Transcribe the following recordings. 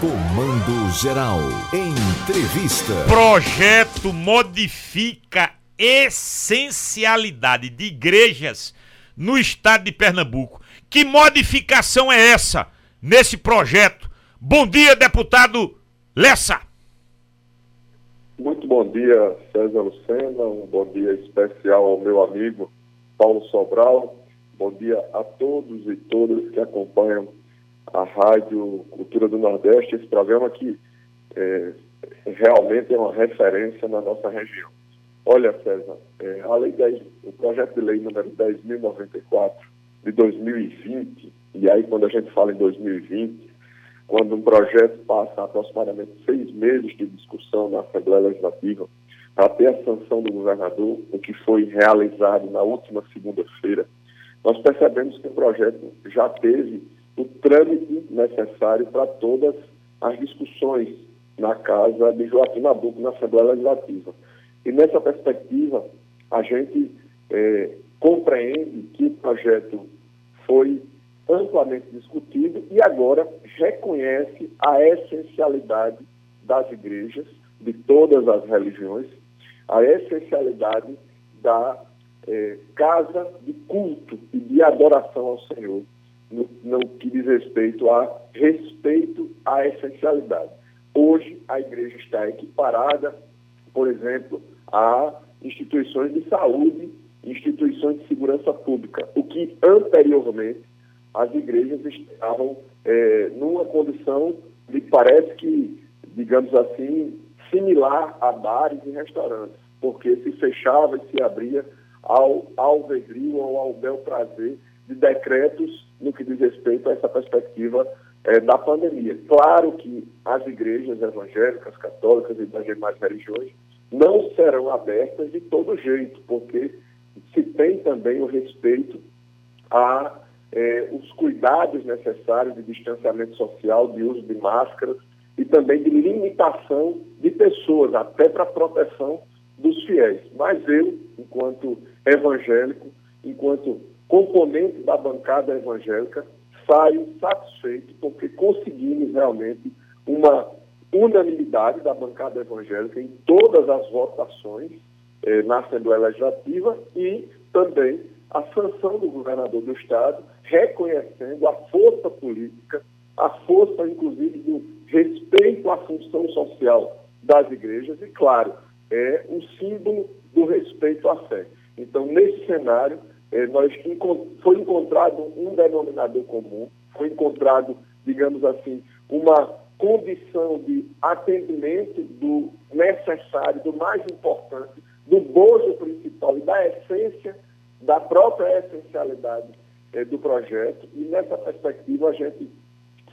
Comando Geral. Entrevista. Projeto modifica essencialidade de igrejas no estado de Pernambuco. Que modificação é essa nesse projeto? Bom dia, deputado Lessa. Muito bom dia, César Lucena. Um bom dia especial ao meu amigo Paulo Sobral. Bom dia a todos e todas que acompanham a Rádio Cultura do Nordeste, esse programa que é, realmente é uma referência na nossa região. Olha, César, é, a lei 10, o projeto de lei número 10.094 de 2020, e aí quando a gente fala em 2020, quando um projeto passa aproximadamente seis meses de discussão na Assembleia Legislativa, ter a sanção do governador, o que foi realizado na última segunda-feira, nós percebemos que o projeto já teve o trâmite necessário para todas as discussões na casa de Joaquim Nabuco, na Assembleia Legislativa. E nessa perspectiva, a gente é, compreende que o projeto foi amplamente discutido e agora reconhece a essencialidade das igrejas, de todas as religiões, a essencialidade da é, casa de culto e de adoração ao Senhor no, no que diz respeito a respeito à essencialidade. Hoje, a igreja está equiparada, por exemplo, a instituições de saúde, instituições de segurança pública, o que anteriormente as igrejas estavam é, numa condição de parece que, digamos assim, similar a bares e restaurantes, porque se fechava e se abria ao alvedrio ou ao bel prazer de decretos no que diz respeito a essa perspectiva é, da pandemia. Claro que as igrejas evangélicas, católicas e das demais religiões não serão abertas de todo jeito, porque se tem também o respeito a é, os cuidados necessários de distanciamento social, de uso de máscaras e também de limitação de pessoas, até para proteção dos fiéis. Mas eu, enquanto evangélico, enquanto componente da bancada evangélica, saio satisfeito porque conseguimos realmente uma unanimidade da bancada evangélica em todas as votações eh, na Assembleia Legislativa e também a sanção do governador do Estado, reconhecendo a força política, a força, inclusive, do respeito à função social das igrejas e, claro, é um símbolo do respeito à fé. Então, nesse cenário, nós foi encontrado um denominador comum, foi encontrado, digamos assim, uma condição de atendimento do necessário, do mais importante, do bojo principal e da essência, da própria essencialidade eh, do projeto. E nessa perspectiva a gente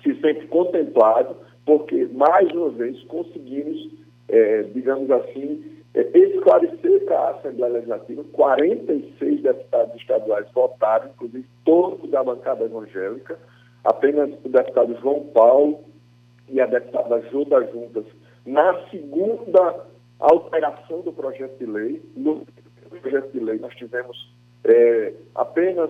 se sente contemplado, porque mais uma vez conseguimos, eh, digamos assim, esclarecer para a Assembleia Legislativa, 46 deputados estaduais votaram, inclusive todos da bancada evangélica, apenas o deputado João Paulo e a deputada Júlia Juntas, na segunda alteração do projeto de lei, no projeto de lei nós tivemos é, apenas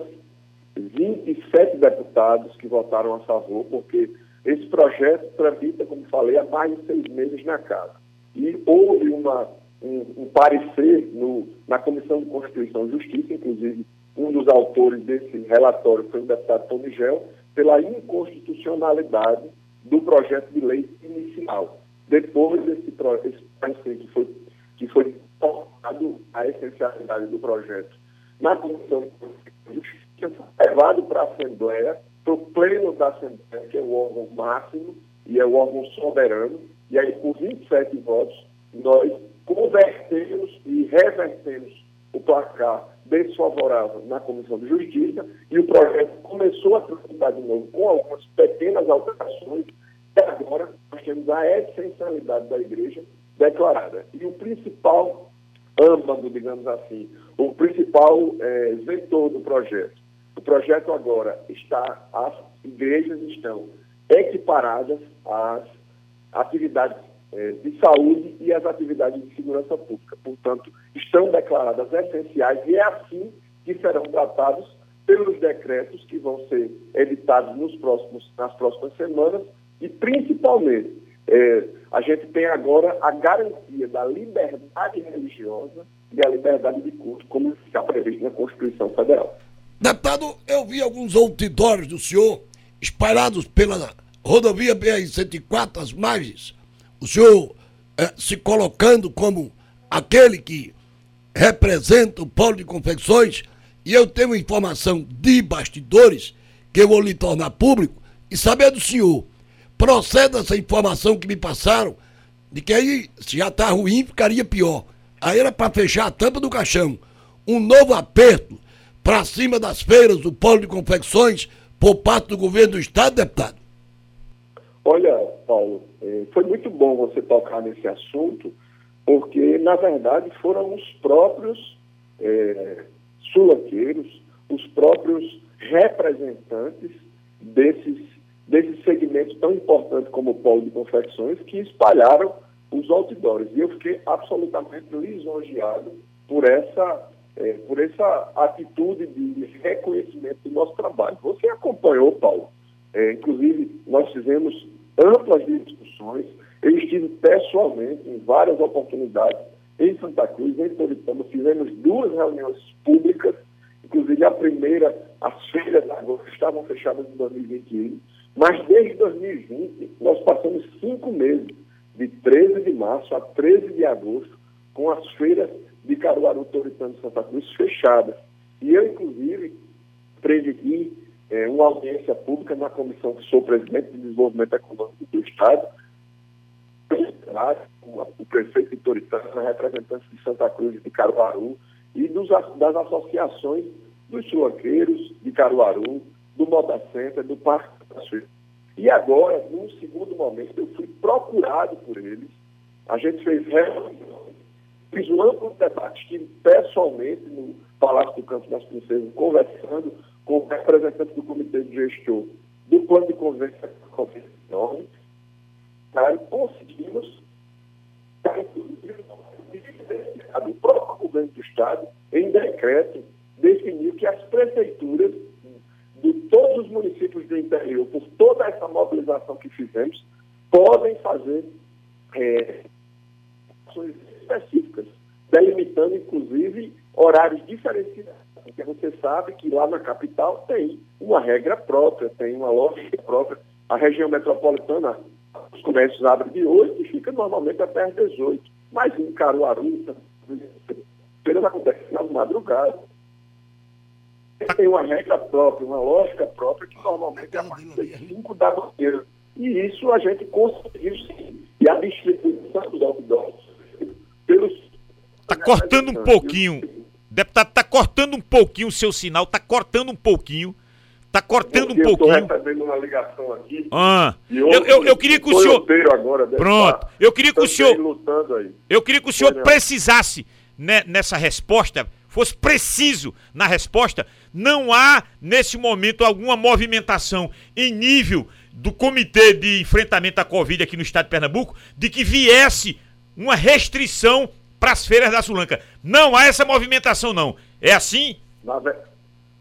27 deputados que votaram a favor, porque esse projeto tramita, como falei, há mais de seis meses na casa. E houve uma um, um parecer no, na Comissão de Constituição e Justiça, inclusive um dos autores desse relatório foi o deputado Tony Gel, pela inconstitucionalidade do projeto de lei inicial. Depois desse esse parecer que foi, que foi tornado a essencialidade do projeto na Comissão de Constituição e Justiça, levado para a Assembleia, para o pleno da Assembleia, que é o órgão máximo e é o órgão soberano, e aí por 27 votos nós convertemos e revertemos o placar desfavorável na Comissão de Justiça e o projeto começou a tramitar de novo com algumas pequenas alterações e agora nós temos a essencialidade da igreja declarada. E o principal âmbito, digamos assim, o principal é, vetor do projeto. O projeto agora está, as igrejas estão equiparadas às atividades de saúde e as atividades de segurança pública. Portanto, estão declaradas essenciais e é assim que serão tratados pelos decretos que vão ser editados nos próximos, nas próximas semanas E principalmente, é, a gente tem agora a garantia da liberdade religiosa e a liberdade de culto, como está previsto na Constituição Federal. Deputado, eu vi alguns outdoors do senhor espalhados pela rodovia BR-104, as margens. O senhor eh, se colocando como aquele que representa o polo de confecções, e eu tenho informação de bastidores que eu vou lhe tornar público e saber do senhor. Proceda essa informação que me passaram, de que aí, se já está ruim, ficaria pior. Aí era para fechar a tampa do caixão. Um novo aperto para cima das feiras do polo de confecções por parte do governo do Estado, deputado? Olha, Paulo, eh, foi muito bom você tocar nesse assunto, porque, na verdade, foram os próprios é, sulanqueiros, os próprios representantes desses, desses segmentos tão importantes como o polo de confecções que espalharam os outdoors. E eu fiquei absolutamente lisonjeado por essa, é, por essa atitude de reconhecimento do nosso trabalho. Você acompanhou, Paulo. É, inclusive, nós fizemos amplas discussões. Eu estive pessoalmente em várias oportunidades em Santa Cruz, em Toritama. Fizemos duas reuniões públicas, inclusive a primeira, as feiras agosto estavam fechadas em 2021, mas desde 2020 nós passamos cinco meses, de 13 de março a 13 de agosto, com as feiras de Caruaru, Toritama e Santa Cruz fechadas. E eu, inclusive, presidi é, uma audiência pública na comissão que sou presidente de desenvolvimento econômico do Estado, o prefeito de Toritana, representantes de Santa Cruz de Caruaru e dos, das associações dos sulanqueiros de Caruaru, do Moda Center, do Parque das Feiras. E agora, num segundo momento, eu fui procurado por eles. A gente fez reuniões, fiz um amplo debate, estive pessoalmente no Palácio do Campo das Princesas, conversando com o representante do Comitê de Gestor do Plano de Convênio Covid-19, tá? conseguimos, o próprio governo do Estado, em decreto, definiu que as prefeituras de todos os municípios do interior, por toda essa mobilização que fizemos, podem fazer é, ações específicas, delimitando, inclusive, horários diferenciados porque você sabe que lá na capital tem uma regra própria, tem uma lógica própria. A região metropolitana, os comércios abrem de 8 e fica normalmente até às 18. Mas em Caruaru, feiras acontecem na madrugada. Tem uma regra própria, uma lógica própria, que normalmente é a partir das 5 da manhã. E isso a gente conseguiu sim. E a distribuição dos outdoors pelos. Está cortando um pouquinho Deputado, cortando um pouquinho o seu sinal, está cortando um pouquinho. Está cortando um pouquinho. Eu estou recebendo uma ligação aqui. Ah, eu, eu, eu, queria que o senhor. Agora, Pronto. Eu queria que o senhor. Eu queria que o senhor precisasse né, nessa resposta, fosse preciso na resposta. Não há, nesse momento, alguma movimentação em nível do Comitê de Enfrentamento à Covid aqui no estado de Pernambuco de que viesse uma restrição para as feiras da Sulanca. Não há essa movimentação, não. É assim? Na, ve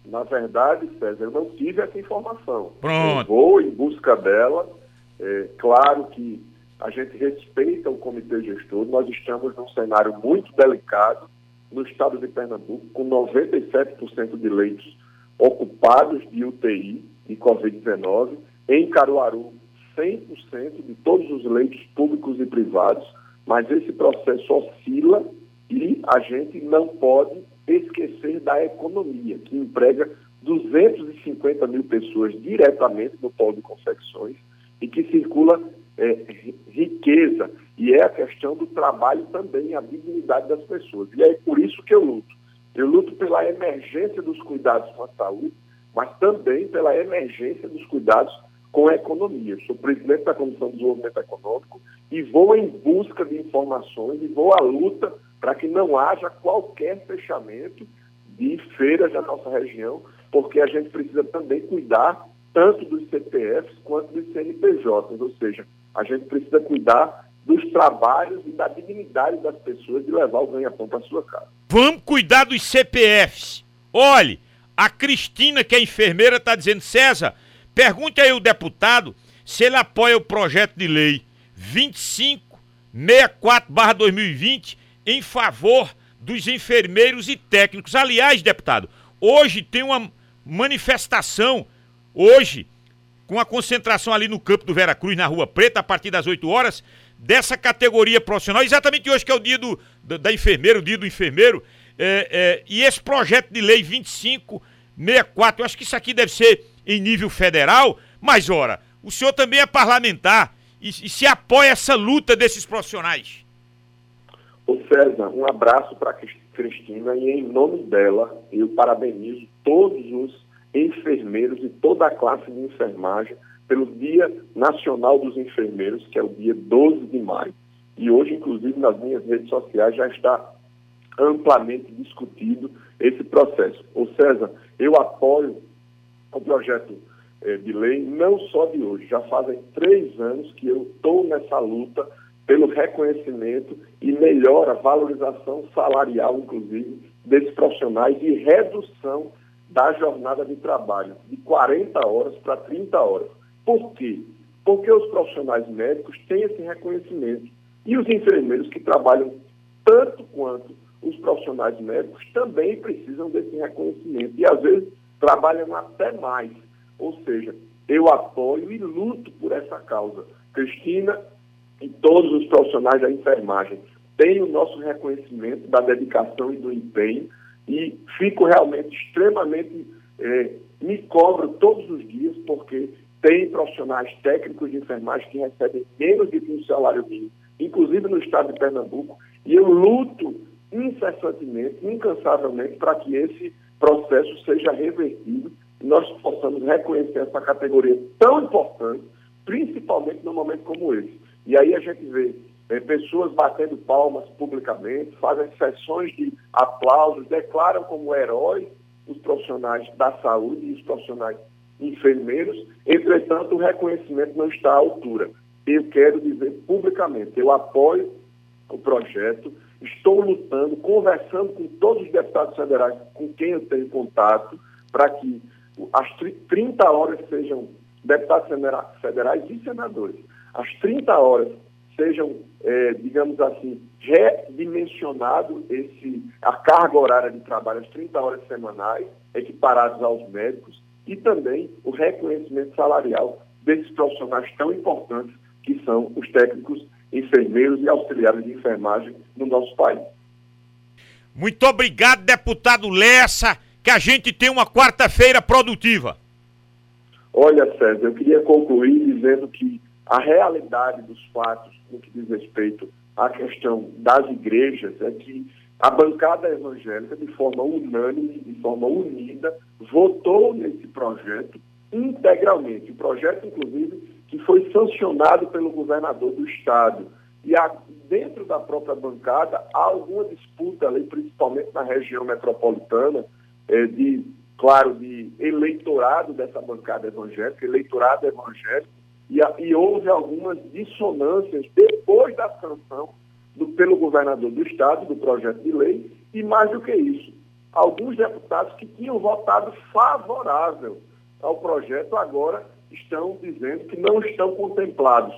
na verdade, César, eu não tive essa informação. Pronto. Eu vou em busca dela. É, claro que a gente respeita o comitê gestor. Nós estamos num cenário muito delicado no estado de Pernambuco, com 97% de leitos ocupados de UTI e Covid-19. Em Caruaru, 100% de todos os leitos públicos e privados mas esse processo oscila e a gente não pode esquecer da economia, que emprega 250 mil pessoas diretamente no polo de confecções e que circula é, riqueza. E é a questão do trabalho também, a dignidade das pessoas. E é por isso que eu luto. Eu luto pela emergência dos cuidados com a saúde, mas também pela emergência dos cuidados com a economia. Sou presidente da Comissão de Desenvolvimento Econômico e vou em busca de informações e vou à luta para que não haja qualquer fechamento de feiras na nossa região, porque a gente precisa também cuidar tanto dos CPFs quanto dos CNPJs, ou seja, a gente precisa cuidar dos trabalhos e da dignidade das pessoas de levar o ganha-pão para sua casa. Vamos cuidar dos CPFs. Olhe, a Cristina, que é enfermeira, está dizendo, César, Pergunte aí o deputado se ele apoia o projeto de lei 2564/2020 em favor dos enfermeiros e técnicos. Aliás, deputado, hoje tem uma manifestação hoje com a concentração ali no campo do Vera Cruz, na Rua Preta, a partir das 8 horas, dessa categoria profissional, exatamente hoje que é o dia do, da, da enfermeira, o dia do enfermeiro, é, é, e esse projeto de lei 2564, eu acho que isso aqui deve ser em nível federal, mas ora, o senhor também é parlamentar e, e se apoia essa luta desses profissionais. Ô César, um abraço para Cristina e em nome dela eu parabenizo todos os enfermeiros e toda a classe de enfermagem pelo Dia Nacional dos Enfermeiros, que é o dia 12 de maio. E hoje, inclusive, nas minhas redes sociais já está amplamente discutido esse processo. Ô César, eu apoio o projeto eh, de lei não só de hoje, já fazem três anos que eu estou nessa luta pelo reconhecimento e melhora, valorização salarial, inclusive, desses profissionais e redução da jornada de trabalho de 40 horas para 30 horas. Por quê? Porque os profissionais médicos têm esse reconhecimento. E os enfermeiros que trabalham tanto quanto os profissionais médicos também precisam desse reconhecimento. E às vezes trabalham até mais. Ou seja, eu apoio e luto por essa causa. Cristina e todos os profissionais da enfermagem têm o nosso reconhecimento da dedicação e do empenho e fico realmente extremamente, é, me cobro todos os dias, porque tem profissionais técnicos de enfermagem que recebem menos de um salário mínimo, inclusive no estado de Pernambuco, e eu luto incessantemente, incansavelmente, para que esse processo seja revertido e nós possamos reconhecer essa categoria tão importante, principalmente num momento como esse. E aí a gente vê é, pessoas batendo palmas publicamente, fazem sessões de aplausos, declaram como heróis os profissionais da saúde e os profissionais enfermeiros, entretanto, o reconhecimento não está à altura. Eu quero dizer publicamente, eu apoio o projeto, estou lutando, conversando com todos os deputados federais com quem eu tenho contato, para que as 30 horas sejam deputados federais e senadores. As 30 horas sejam, é, digamos assim, redimensionado esse, a carga horária de trabalho, as 30 horas semanais, equiparados aos médicos, e também o reconhecimento salarial desses profissionais tão importantes que são os técnicos, enfermeiros e auxiliares de enfermagem no nosso país. Muito obrigado, deputado Lessa, que a gente tem uma quarta-feira produtiva. Olha, César, eu queria concluir dizendo que a realidade dos fatos no que diz respeito à questão das igrejas é que a bancada evangélica, de forma unânime, de forma unida, votou nesse projeto integralmente. O projeto, inclusive, que foi sancionado pelo governador do Estado. E dentro da própria bancada há alguma disputa ali, principalmente na região metropolitana, é, de, claro, de eleitorado dessa bancada evangélica, eleitorado evangélico, e, e houve algumas dissonâncias depois da sanção do, pelo governador do Estado do projeto de lei, e mais do que isso, alguns deputados que tinham votado favorável ao projeto agora estão dizendo que não estão contemplados.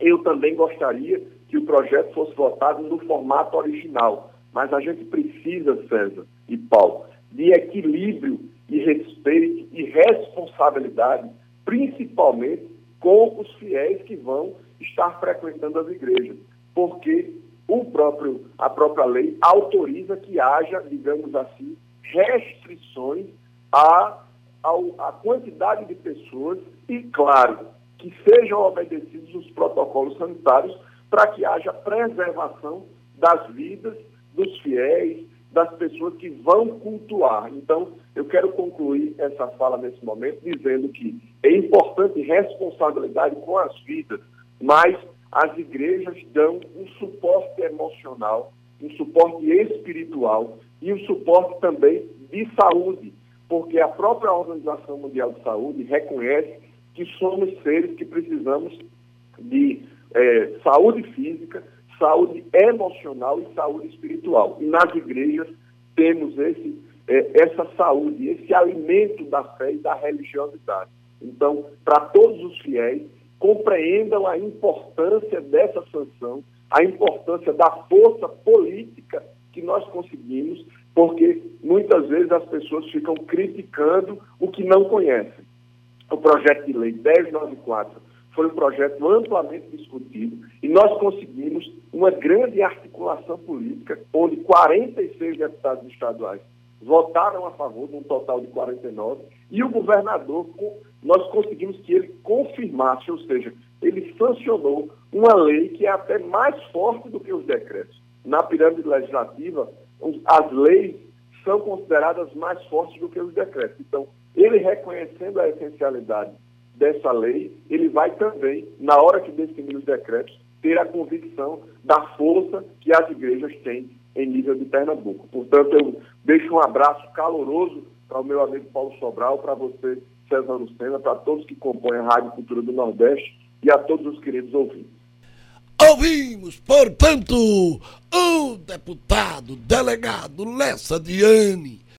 Eu também gostaria que o projeto fosse votado no formato original, mas a gente precisa, César e Paulo, de equilíbrio e respeito e responsabilidade, principalmente com os fiéis que vão estar frequentando as igrejas, porque o próprio, a própria lei autoriza que haja, digamos assim, restrições à, à quantidade de pessoas e, claro, que sejam obedecidos os protocolos sanitários para que haja preservação das vidas dos fiéis, das pessoas que vão cultuar. Então, eu quero concluir essa fala nesse momento dizendo que é importante responsabilidade com as vidas, mas as igrejas dão um suporte emocional, um suporte espiritual e um suporte também de saúde, porque a própria Organização Mundial de Saúde reconhece que somos seres que precisamos de é, saúde física, saúde emocional e saúde espiritual. E nas igrejas temos esse, é, essa saúde, esse alimento da fé e da religiosidade. Então, para todos os fiéis, compreendam a importância dessa sanção, a importância da força política que nós conseguimos, porque muitas vezes as pessoas ficam criticando o que não conhecem. O projeto de lei 1094 foi um projeto amplamente discutido e nós conseguimos uma grande articulação política, onde 46 deputados estaduais votaram a favor, de um total de 49, e o governador, nós conseguimos que ele confirmasse, ou seja, ele sancionou uma lei que é até mais forte do que os decretos. Na pirâmide legislativa, as leis são consideradas mais fortes do que os decretos. Então, ele reconhecendo a essencialidade dessa lei, ele vai também, na hora que definir os decretos, ter a convicção da força que as igrejas têm em nível de Pernambuco. Portanto, eu deixo um abraço caloroso para o meu amigo Paulo Sobral, para você, César Lucena, para todos que compõem a Rádio Cultura do Nordeste e a todos os queridos ouvintes. Ouvimos, portanto, o deputado delegado Lessa Diane